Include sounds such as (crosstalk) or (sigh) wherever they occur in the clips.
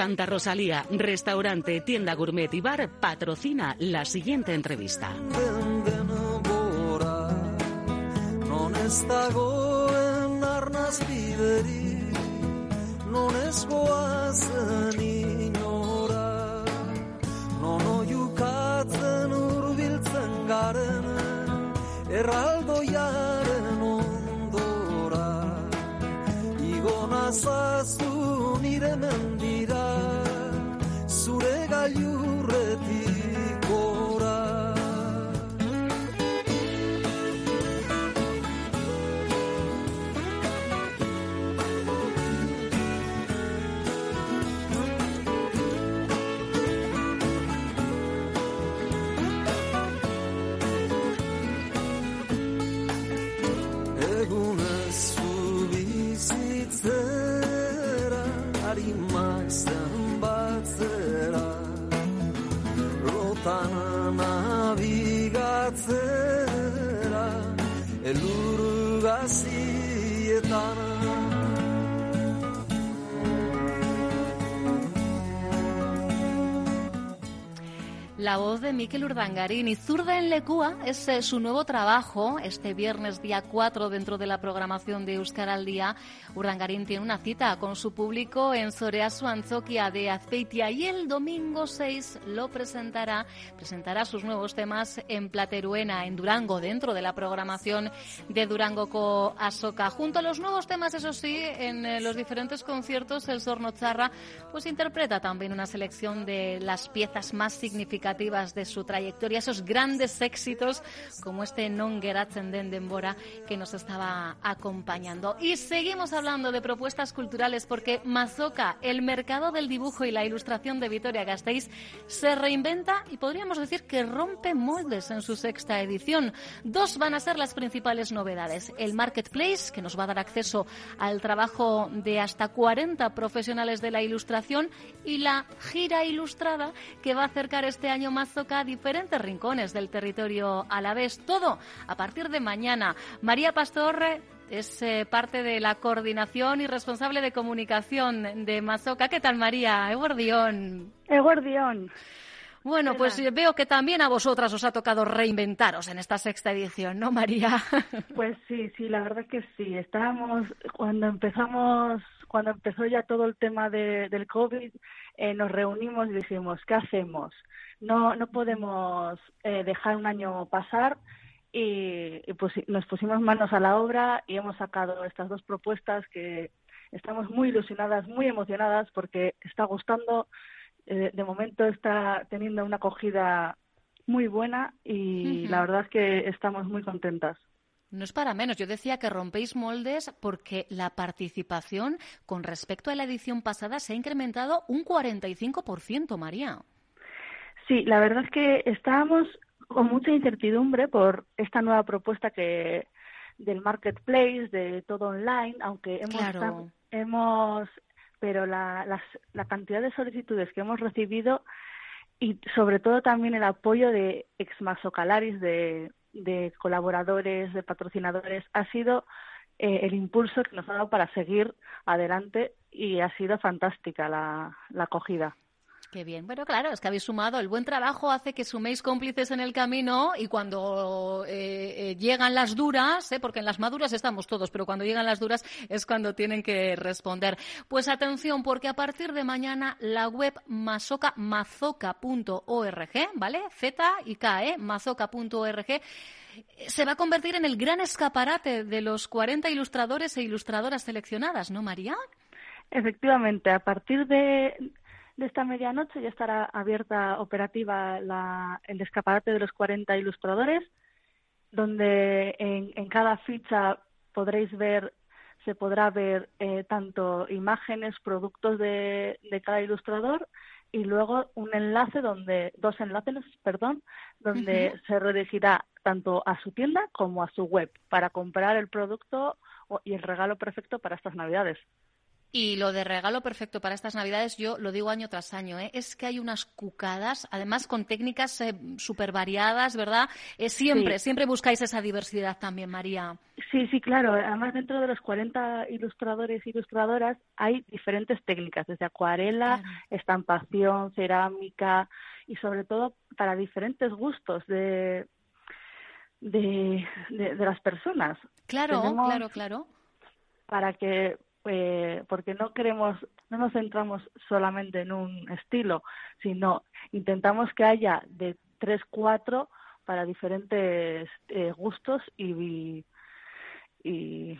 Santa Rosalía, restaurante, tienda gourmet y bar, patrocina la siguiente entrevista. Non ez dagoen arnaz bideri, non you. La voz de Miquel Urdangarín y Zurda en Lecúa es su nuevo trabajo. Este viernes día 4 dentro de la programación de Euskar al Día, Urdangarín tiene una cita con su público en Soreasu Antzoquia de Azpeitia y el domingo 6 lo presentará, presentará sus nuevos temas en Plateruena, en Durango, dentro de la programación de Durango Co Asoka. Junto a los nuevos temas, eso sí, en eh, los diferentes conciertos, el Sorno Charra pues interpreta también una selección de las piezas más significativas de su trayectoria, esos grandes éxitos como este Non Geratzen den Denbora que nos estaba acompañando. Y seguimos hablando de propuestas culturales porque Mazoca, el mercado del dibujo y la ilustración de Vitoria Gasteiz, se reinventa y podríamos decir que rompe moldes en su sexta edición. Dos van a ser las principales novedades. El Marketplace, que nos va a dar acceso al trabajo de hasta 40 profesionales de la ilustración, y la gira ilustrada, que va a acercar este año Mazoca a diferentes rincones del territorio alavés. Todo a partir de mañana. María Pastor es eh, parte de la coordinación y responsable de comunicación de Mazoca. ¿Qué tal, María? Eguardión. Eguardión. Bueno, pues veo que también a vosotras os ha tocado reinventaros en esta sexta edición, ¿no, María? (laughs) Pues sí, sí, la verdad que sí. Estábamos, cuando empezamos, cuando empezó ya todo el tema de, del COVID, eh, nos reunimos y dijimos, ¿qué hacemos? No, no podemos eh, dejar un año pasar y, y pues nos pusimos manos a la obra y hemos sacado estas dos propuestas que estamos muy ilusionadas, muy emocionadas porque está gustando. Eh, de momento está teniendo una acogida muy buena y la verdad es que estamos muy contentas. No es para menos. Yo decía que rompéis moldes porque la participación con respecto a la edición pasada se ha incrementado un 45%, María. Sí, la verdad es que estábamos con mucha incertidumbre por esta nueva propuesta que del marketplace, de todo online, aunque hemos, Claro. hemos pero la, las- la cantidad de solicitudes que hemos recibido y sobre todo también el apoyo de exmasocalaris, de, de colaboradores, de patrocinadores, ha sido eh, el impulso que nos ha dado para seguir adelante y ha sido fantástica la, la acogida. Qué bien. Bueno, claro, es que habéis sumado. El buen trabajo hace que suméis cómplices en el camino y cuando eh, eh, llegan las duras, ¿eh? porque en las maduras estamos todos, pero cuando llegan las duras es cuando tienen que responder. Pues atención, porque a partir de mañana la web mazoca, mazoca.org, ¿vale? Z y K, ¿eh? mazoca.org se va a convertir en el gran escaparate de los 40 ilustradores e ilustradoras seleccionadas, ¿no, María? Efectivamente, a partir de, de esta medianoche ya estará abierta operativa la, el escaparate de los 40 ilustradores, donde en, en cada ficha podréis ver, se podrá ver eh, tanto imágenes, productos de, de cada ilustrador y luego un enlace donde, dos enlaces, perdón, donde se redirigirá tanto a su tienda como a su web para comprar el producto y el regalo perfecto para estas navidades. Y lo de regalo perfecto para estas Navidades, yo lo digo año tras año, ¿eh? es que hay unas cucadas, además con técnicas eh, súper variadas, ¿verdad? Eh, siempre, Sí. siempre buscáis esa diversidad también, María. Sí, sí, claro. Además, dentro de los 40 ilustradores e ilustradoras hay diferentes técnicas, desde acuarela, Claro. estampación, cerámica y sobre todo para diferentes gustos de, de, de- de las personas. Claro, Tenemos- claro, claro. Para que, eh, porque no queremos, no nos centramos solamente en un estilo, sino intentamos que haya de tres, cuatro para diferentes eh, gustos y, y, y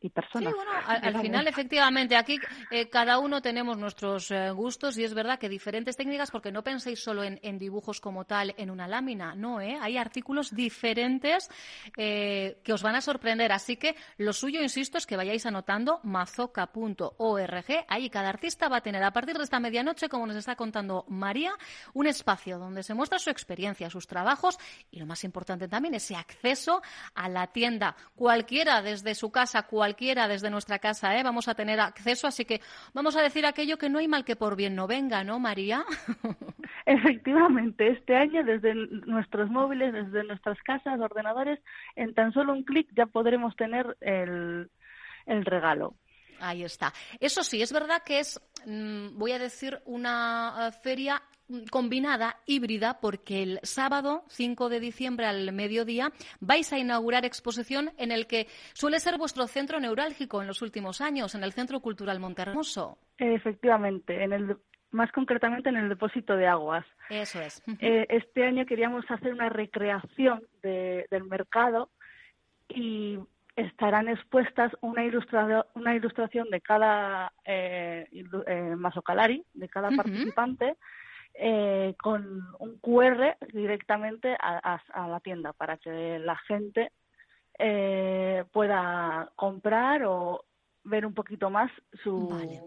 Sí, personas. bueno, (laughs) al, final, efectivamente, aquí eh, cada uno tenemos nuestros eh, gustos y es verdad que diferentes técnicas, porque no penséis solo en, en dibujos como tal en una lámina, no, ¿eh? Hay artículos diferentes eh, que os van a sorprender. Así que lo suyo, insisto, es que vayáis anotando mazoca.org. Ahí cada artista va a tener a partir de esta medianoche, como nos está contando María, un espacio donde se muestra su experiencia, sus trabajos y lo más importante también, ese acceso a la tienda. Cualquiera desde su casa, cualquiera desde nuestra casa, ¿eh? vamos a tener acceso. Así que vamos a decir aquello que no hay mal que por bien no venga, ¿no, María? (laughs) Efectivamente, este año desde nuestros móviles, desde nuestras casas, ordenadores, en tan solo un clic ya podremos tener el, el regalo. Ahí está. Eso sí, es verdad que es, mm, voy a decir, una eh, feria mm, combinada, híbrida, porque el sábado 5 de diciembre al mediodía vais a inaugurar exposición en el que suele ser vuestro centro neurálgico en los últimos años, en el Centro Cultural Montermoso. Efectivamente, en el, más concretamente en el depósito de aguas. Eso es. Eh, este año queríamos hacer una recreación de- del mercado y estarán expuestas una, ilustrado- una ilustración de cada eh, eh, masocalari, de cada participante, eh, con un QR directamente a, a- a la tienda para que la gente eh, pueda comprar o ver un poquito más su, Vale.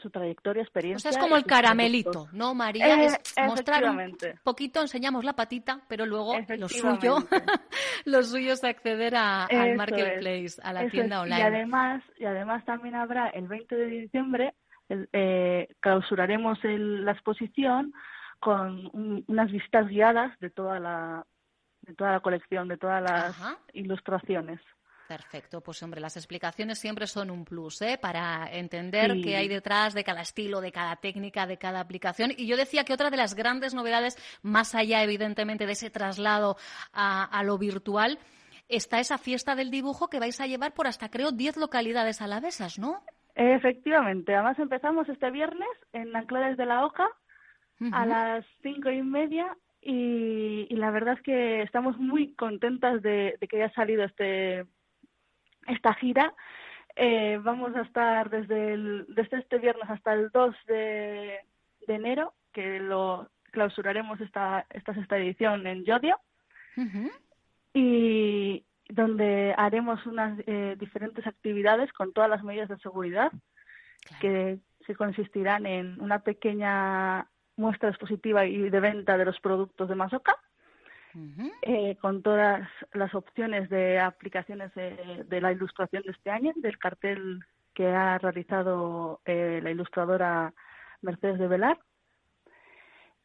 Su trayectoria, O experiencia. sea, es como el caramelito. ¿no, María? Eh, es mostrar un poquito, enseñamos la patita, pero luego lo suyo, (laughs) lo suyo es acceder a- al marketplace, es, a la eso tienda es. online. Y además, y además también habrá el 20 de diciembre, el- eh, clausuraremos el- la exposición con un- unas visitas guiadas de toda la de toda la colección, de todas las Ajá. ilustraciones. Perfecto, pues hombre, las explicaciones siempre son un plus, ¿eh? Para entender Sí. qué hay detrás de cada estilo, de cada técnica, de cada aplicación. Y yo decía que otra de las grandes novedades, más allá evidentemente de ese traslado a, a lo virtual, está esa fiesta del dibujo que vais a llevar por hasta creo 10 localidades alavesas, ¿no? Efectivamente, además empezamos este viernes en Anclares de la Oca a las cinco y media y, y la verdad es que estamos muy contentas de, de que haya salido este esta gira. Eh, vamos a estar desde, el, desde este viernes hasta el 2 de, de enero, que lo clausuraremos esta, esta sexta edición en Yodio, y donde haremos unas eh, diferentes actividades con todas las medidas de seguridad Claro. que, que consistirán en una pequeña muestra expositiva y de venta de los productos de Masoca, Eh, con todas las opciones de aplicaciones de, de la ilustración de este año, del cartel que ha realizado eh, la ilustradora Mercedes de Velar.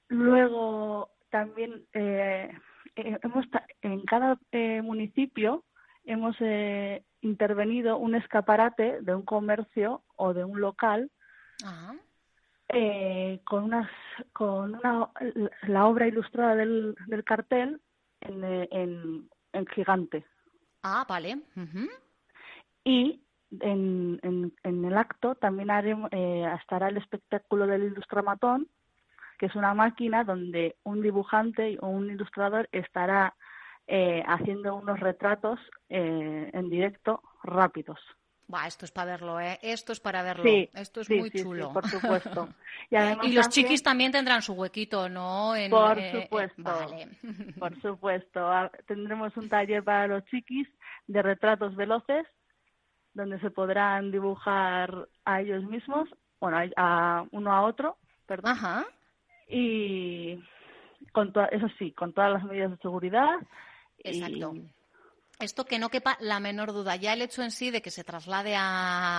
Luego también eh, eh, hemos en cada eh, municipio hemos eh, intervenido un escaparate de un comercio o de un local Ajá. Eh, con unas con una la obra ilustrada del, del cartel en, en, en gigante Ah, vale. Y en, en, en el acto también haremos, eh, estará el espectáculo del ilustramatón que es una máquina donde un dibujante o un ilustrador estará eh, haciendo unos retratos eh, en directo rápidos. Buah, esto es para verlo, ¿eh? Esto es para verlo. Sí, esto es sí, muy sí, chulo. por supuesto. (laughs) Y, además Y los también- chiquis también tendrán su huequito, ¿no? En- Por eh, eh, supuesto. vale. (laughs) Por supuesto. Tendremos un taller para los chiquis de retratos veloces, donde se podrán dibujar a ellos mismos, bueno, a, a uno a otro, perdón, Ajá. y con eso sí, con todas las medidas de seguridad. y- Exacto. Esto que no quepa la menor duda. Ya el hecho en sí de que se traslade a-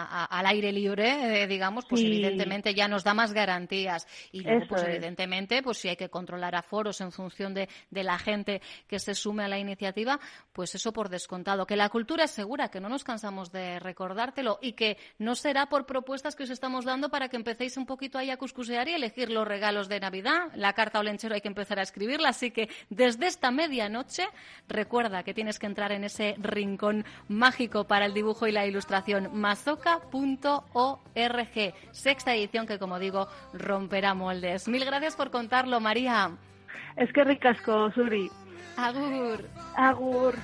a- al aire libre, eh, digamos, pues Sí. evidentemente ya nos da más garantías. Y luego, Eso pues es. evidentemente, pues si hay que controlar aforos en función de, de la gente que se sume a la iniciativa, pues eso por descontado. Que la cultura es segura, que no nos cansamos de recordártelo y que no será por propuestas que os estamos dando para que empecéis un poquito ahí a cuscusear y elegir los regalos de Navidad. La carta o lenchero hay que empezar a escribirla, así que desde esta medianoche recuerda que tienes que entrar ese rincón mágico para el dibujo y la ilustración, mazoca.org. Sexta edición que, como digo, romperá moldes. Mil gracias por contarlo, María. Es que ricasco, Suri. Agur. Agur.